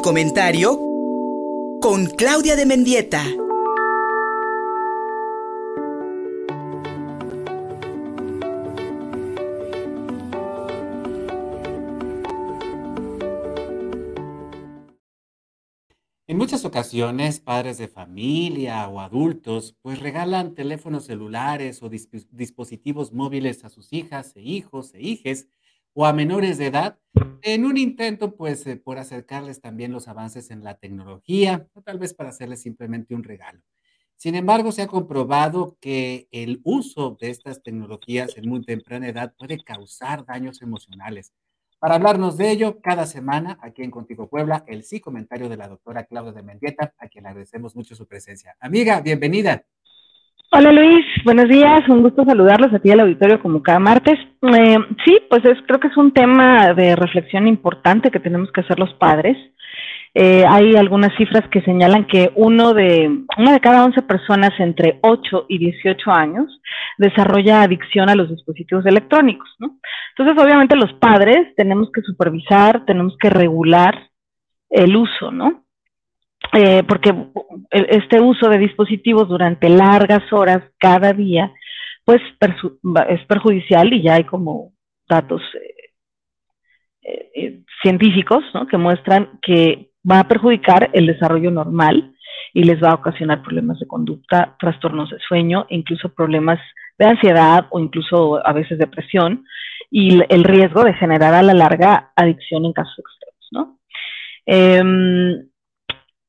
Comentario con Claudia de Mendieta. En muchas ocasiones, padres de familia o adultos pues regalan teléfonos celulares o dispositivos móviles a sus hijas e hijos e hijes o a menores de edad en un intento pues eh, por acercarles también los avances en la tecnología o tal vez para hacerles simplemente un regalo. Sin embargo, se ha comprobado que el uso de estas tecnologías en muy temprana edad puede causar daños emocionales para hablarnos de ello, cada semana aquí en Contigo Puebla, el sí comentario de la doctora Claudia de Mendieta, a quien le agradecemos mucho su presencia. Amiga, bienvenida. Hola Luis, buenos días, un gusto saludarlos a ti al auditorio como cada martes. Eh, sí, pues es, creo que es un tema de reflexión importante que tenemos que hacer los padres. Eh, hay algunas cifras que señalan que uno de, una de cada 11 personas entre 8 y 18 años desarrolla adicción a los dispositivos electrónicos, ¿no? Entonces, obviamente los padres tenemos que supervisar, tenemos que regular el uso, ¿no? Eh, porque este uso de dispositivos durante largas horas cada día, pues es perjudicial y ya hay como datos eh, eh, científicos ¿no? que muestran que va a perjudicar el desarrollo normal y les va a ocasionar problemas de conducta, trastornos de sueño, incluso problemas de ansiedad o incluso a veces depresión y el riesgo de generar a la larga adicción en casos extremos, ¿no?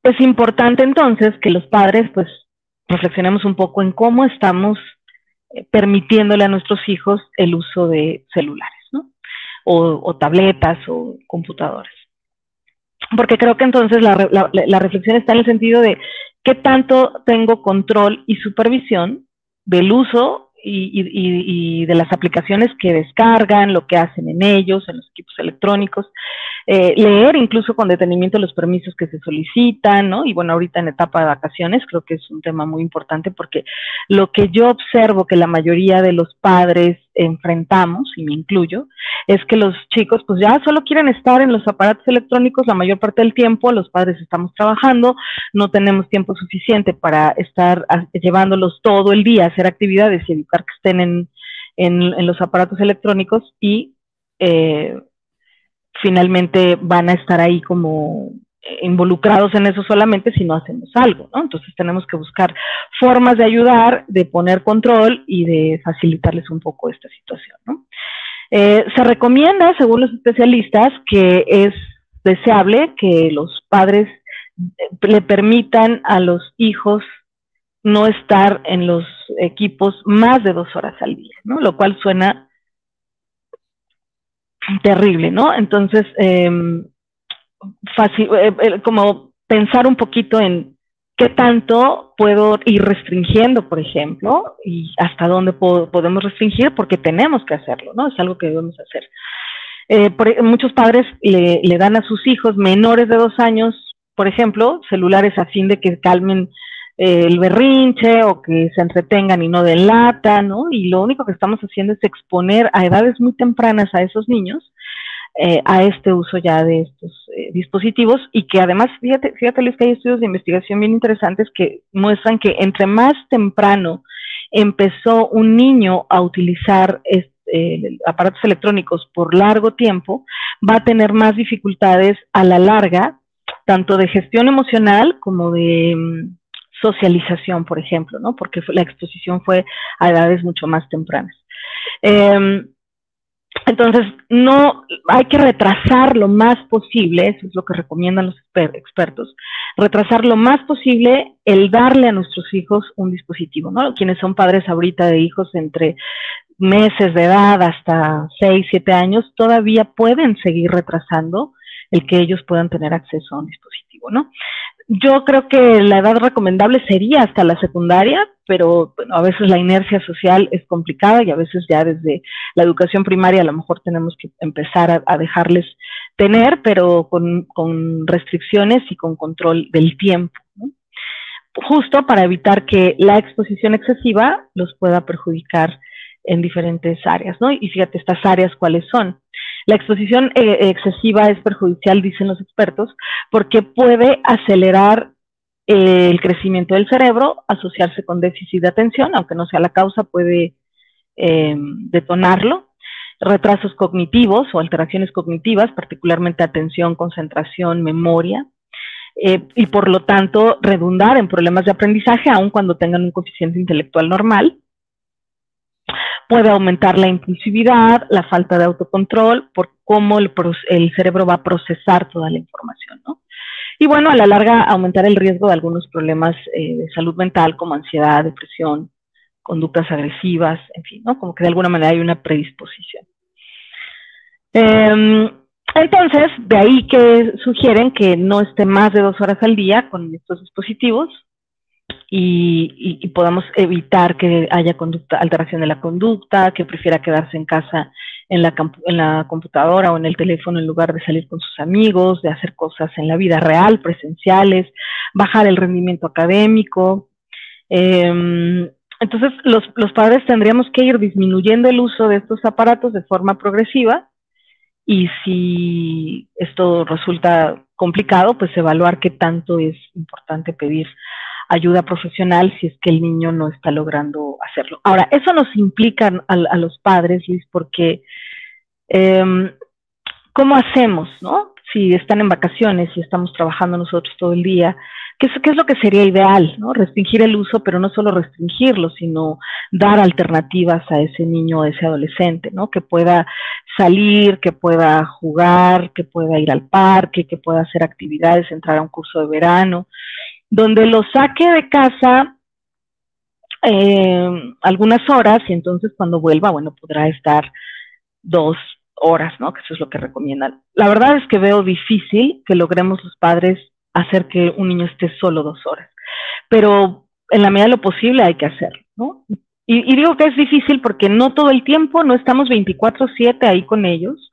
Em, es importante entonces que los padres pues reflexionemos un poco en cómo estamos eh, permitiéndole a nuestros hijos el uso de celulares, ¿no? O, tabletas o computadores porque creo que entonces la, reflexión está en el sentido de qué tanto tengo control y supervisión del uso y, de las aplicaciones que descargan, lo que hacen en ellos, en los equipos electrónicos, eh, leer incluso con detenimiento los permisos que se solicitan, ¿no? Y bueno, ahorita en etapa de vacaciones creo que es un tema muy importante porque lo que yo observo que la mayoría de los padres enfrentamos, y me incluyo, es que los chicos pues ya solo quieren estar en los aparatos electrónicos la mayor parte del tiempo, los padres estamos trabajando, no tenemos tiempo suficiente para estar llevándolos todo el día a hacer actividades y educar que estén en, en, los aparatos electrónicos y eh, finalmente van a estar ahí como involucrados en eso solamente si no hacemos algo, ¿no? Entonces tenemos que buscar formas de ayudar, de poner control y de facilitarles un poco esta situación, ¿no? Eh, se recomienda, según los especialistas, que es deseable que los padres eh, le permitan a los hijos no estar en los equipos más de dos horas al día, ¿no? Lo cual suena terrible, ¿no? Entonces, em, eh, como pensar un poquito en qué tanto puedo ir restringiendo, por ejemplo, y hasta dónde podemos restringir, porque tenemos que hacerlo, ¿no? Es algo que debemos hacer. Eh, e, muchos padres le, dan a sus hijos menores de dos años, por ejemplo, celulares a fin de que calmen el berrinche o que se entretengan y no delatan, ¿no? Y lo único que estamos haciendo es exponer a edades muy tempranas a esos niños eh, a este uso ya de estos eh, dispositivos y que además, fíjate, fíjate Luis, que hay estudios de investigación bien interesantes que muestran que entre más temprano empezó un niño a utilizar eh, aparatos electrónicos por largo tiempo, va a tener más dificultades a la larga, tanto de gestión emocional como de mm, socialización, por ejemplo, ¿no? Porque la exposición fue a edades mucho más tempranas. Em, entonces, no hay que retrasar lo más posible, eso es lo que recomiendan los expertos, retrasar lo más posible el darle a nuestros hijos un dispositivo, ¿no? Quienes son padres ahorita de hijos entre meses de edad hasta 6, 7 años, todavía pueden seguir retrasando el que ellos puedan tener acceso a un dispositivo, ¿no? Yo creo que la edad recomendable sería hasta la secundaria, pero bueno, a veces la inercia social es complicada y a veces ya desde la educación primaria a lo mejor tenemos que empezar a, dejarles tener, pero con, restricciones y con control del tiempo. Justo para evitar que la exposición excesiva los pueda perjudicar en diferentes áreas, ¿no? Y fíjate estas áreas cuáles son. La exposición eh, excesiva es perjudicial, dicen los expertos, porque puede acelerar eh, el crecimiento del cerebro, asociarse con déficit de atención, aunque no sea la causa, puede eh, detonarlo. Retrasos cognitivos o alteraciones cognitivas, particularmente atención, concentración, memoria, eh, y por lo tanto redundar en problemas de aprendizaje, aun cuando tengan un coeficiente intelectual normal. Puede aumentar la impulsividad, la falta de autocontrol, por cómo el, cerebro va a procesar toda la información, ¿no? Y bueno, a la larga aumentar el riesgo de algunos problemas eh, de salud mental como ansiedad, depresión, conductas agresivas, en fin, ¿no? Como que de alguna manera hay una predisposición. Eh, entonces, de ahí que sugieren que no esté más de dos horas al día con estos dispositivos y, y, podamos evitar que haya conducta, alteración de la conducta, que prefiera quedarse en casa en la, en la computadora o en el teléfono en lugar de salir con sus amigos, de hacer cosas en la vida real, presenciales, bajar el rendimiento académico. Eh, entonces, los, los padres tendríamos que ir disminuyendo el uso de estos aparatos de forma progresiva y si esto resulta complicado, pues evaluar qué tanto es importante pedir ayuda profesional si es que el niño no está logrando hacerlo. Ahora, eso nos implica a, los padres, Liz, porque em, ¿cómo hacemos, no? Si están en vacaciones y estamos trabajando nosotros todo el día, ¿Qué es, lo que sería ideal? ¿no? Restringir el uso, pero no solo restringirlo, sino dar alternativas a ese niño o a ese adolescente, ¿no? que pueda salir, que pueda jugar, que pueda ir al parque, que pueda hacer actividades, entrar a un curso de verano, donde lo saque de casa eh, algunas horas y entonces cuando vuelva, bueno, podrá estar dos horas, ¿no? Que eso es lo que recomiendan. La verdad es que veo difícil que logremos los padres hacer que un niño esté solo dos horas. Pero en la medida de lo posible hay que hacerlo, ¿no? Y, digo que es difícil porque no todo el tiempo, no estamos 24/7 ahí con ellos.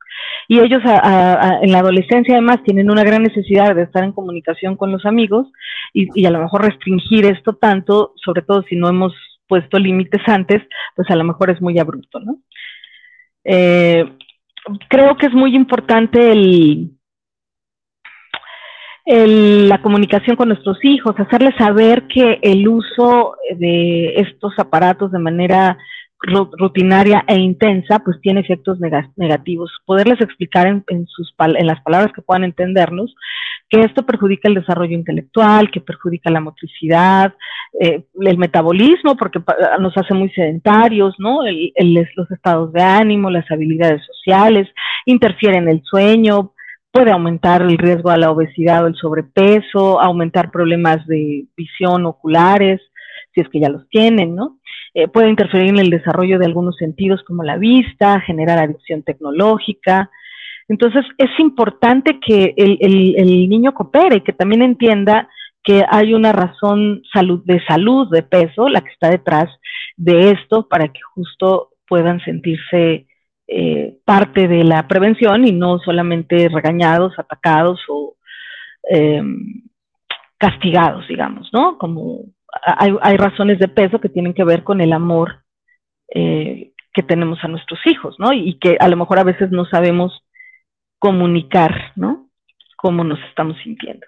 Y ellos en la adolescencia además tienen una gran necesidad de estar en comunicación con los amigos y, a lo mejor restringir esto tanto, sobre todo si no hemos puesto límites antes, pues a lo mejor es muy abrupto, ¿no? Eh, creo que es muy importante el, la comunicación con nuestros hijos, hacerles saber que el uso de estos aparatos de manera rutinaria e intensa, pues tiene efectos negativos. Poderles explicar en, sus en las palabras que puedan entendernos que esto perjudica el desarrollo intelectual, que perjudica la motricidad, eh, el metabolismo, porque nos hace muy sedentarios, ¿no? los estados de ánimo, las habilidades sociales, interfiere en el sueño, puede aumentar el riesgo a la obesidad o el sobrepeso, aumentar problemas de visión oculares, si es que ya los tienen, ¿no? Eh, puede interferir en el desarrollo de algunos sentidos como la vista, generar adicción tecnológica. Entonces, es importante que el, el, niño coopere que también entienda que hay una razón salud, de salud, de peso, la que está detrás de esto, para que justo puedan sentirse eh, parte de la prevención y no solamente regañados, atacados o em, castigados, digamos, ¿no? Como hay, razones de peso que tienen que ver con el amor eh, que tenemos a nuestros hijos, ¿no? Y que a lo mejor a veces no sabemos comunicar, ¿no? Cómo nos estamos sintiendo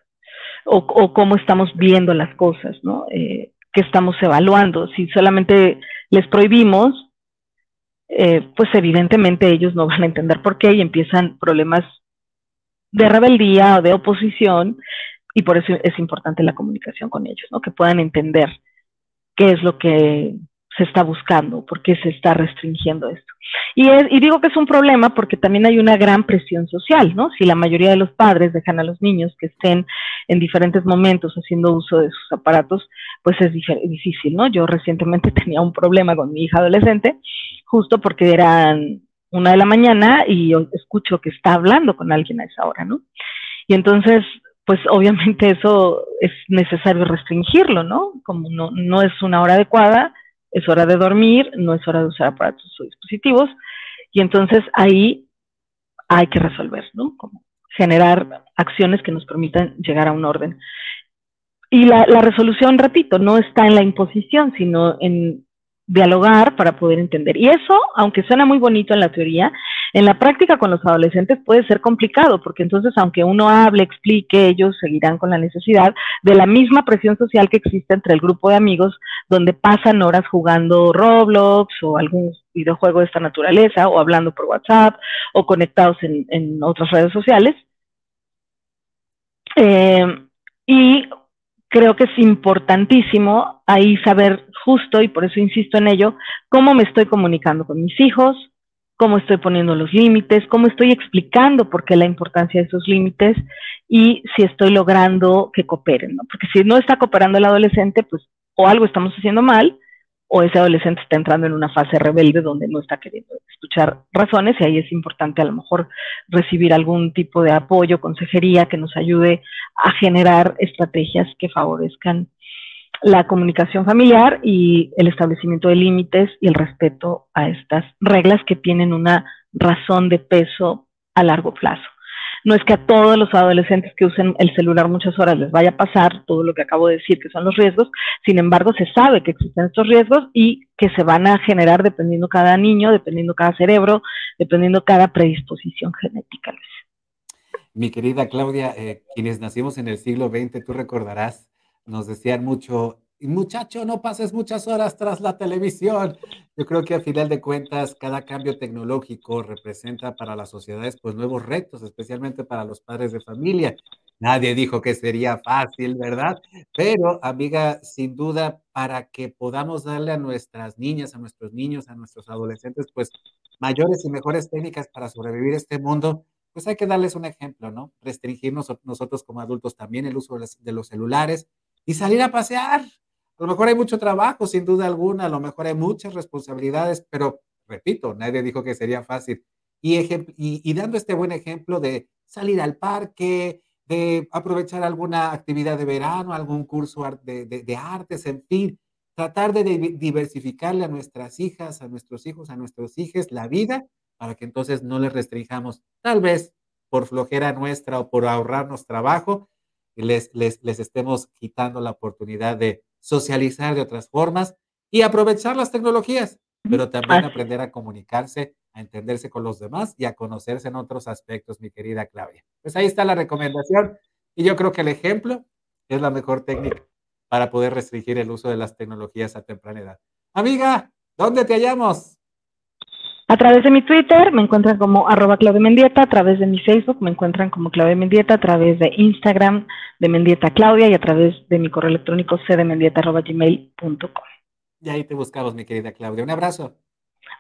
o, cómo estamos viendo las cosas, ¿no? Eh, que estamos evaluando. Si solamente les prohibimos, eh, pues evidentemente ellos no van a entender por qué y empiezan problemas de rebeldía o de oposición y por eso es importante la comunicación con ellos, ¿no? Que puedan entender qué es lo que se está buscando, por qué se está restringiendo esto. Y, y digo que es un problema porque también hay una gran presión social, ¿no? Si la mayoría de los padres dejan a los niños que estén en diferentes momentos haciendo uso de sus aparatos, pues es difícil, ¿no? Yo recientemente tenía un problema con mi hija adolescente, justo porque eran una de la mañana y escucho que está hablando con alguien a esa hora, ¿no? Y entonces, pues obviamente eso es necesario restringirlo, ¿no? Como no, no es una hora adecuada, es hora de dormir, no es hora de usar aparatos o dispositivos, y entonces ahí hay que resolver, ¿no? Como generar acciones que nos permitan llegar a un orden. Y la, resolución, repito, no está en la imposición, sino en dialogar para poder entender. Y eso, aunque suena muy bonito en la teoría, en la práctica con los adolescentes puede ser complicado, porque entonces aunque uno hable, explique, ellos seguirán con la necesidad de la misma presión social que existe entre el grupo de amigos donde pasan horas jugando Roblox o algún videojuego de esta naturaleza, o hablando por WhatsApp, o conectados en, en otras redes sociales. Eh, y creo que es importantísimo ahí saber justo, y por eso insisto en ello, cómo me estoy comunicando con mis hijos, cómo estoy poniendo los límites, cómo estoy explicando por qué la importancia de esos límites y si estoy logrando que cooperen, ¿no? Porque si no está cooperando el adolescente, pues o algo estamos haciendo mal o ese adolescente está entrando en una fase rebelde donde no está queriendo escuchar razones y ahí es importante a lo mejor recibir algún tipo de apoyo, consejería que nos ayude a generar estrategias que favorezcan la comunicación familiar y el establecimiento de límites y el respeto a estas reglas que tienen una razón de peso a largo plazo. No es que a todos los adolescentes que usen el celular muchas horas les vaya a pasar todo lo que acabo de decir que son los riesgos, sin embargo se sabe que existen estos riesgos y que se van a generar dependiendo cada niño, dependiendo cada cerebro, dependiendo cada predisposición genética. Mi querida Claudia, eh, quienes nacimos en el siglo XX, tú recordarás, nos decían mucho, muchacho, no pases muchas horas tras la televisión. Yo creo que a final de cuentas, cada cambio tecnológico representa para las sociedades pues nuevos retos, especialmente para los padres de familia. Nadie dijo que sería fácil, ¿verdad? Pero, amiga, sin duda, para que podamos darle a nuestras niñas, a nuestros niños, a nuestros adolescentes, pues mayores y mejores técnicas para sobrevivir este mundo, pues hay que darles un ejemplo, ¿no? Restringirnos nosotros como adultos también el uso de los celulares y salir a pasear, a lo mejor hay mucho trabajo, sin duda alguna, a lo mejor hay muchas responsabilidades, pero repito, nadie dijo que sería fácil. Y, dando este buen ejemplo de salir al parque, de aprovechar alguna actividad de verano, algún curso de, de, artes, en fin, tratar de diversificarle a nuestras hijas, a nuestros hijos, a nuestros hijos la vida para que entonces no les restringamos, tal vez por flojera nuestra o por ahorrarnos trabajo, les, les, les estemos quitando la oportunidad de socializar de otras formas y aprovechar las tecnologías, pero también aprender a comunicarse, a entenderse con los demás y a conocerse en otros aspectos, mi querida Claudia. Pues ahí está la recomendación y yo creo que el ejemplo es la mejor técnica para poder restringir el uso de las tecnologías a temprana edad. Amiga, ¿dónde te hallamos? A través de mi Twitter me encuentran como arroba Claudia Mendieta, a través de mi Facebook me encuentran como Claudia Mendieta, a través de Instagram de Mendieta Claudia y a través de mi correo electrónico cdmendieta.gmail.com. Y ahí te buscamos, mi querida Claudia. Un abrazo.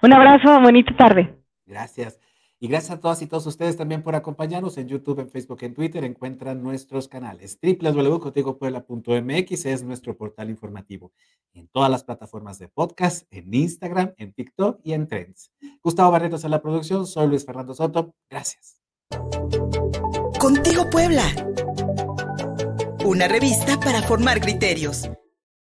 Un abrazo, bonita tarde. Gracias. Y gracias a todas y todos ustedes también por acompañarnos en YouTube, en Facebook, en Twitter. Encuentran nuestros canales. www.contigopuebla.mx es nuestro portal informativo. En todas las plataformas de podcast, en Instagram, en TikTok y en Trends. Gustavo Barretos en la producción. Soy Luis Fernando Soto. Gracias. Contigo Puebla. Una revista para formar criterios.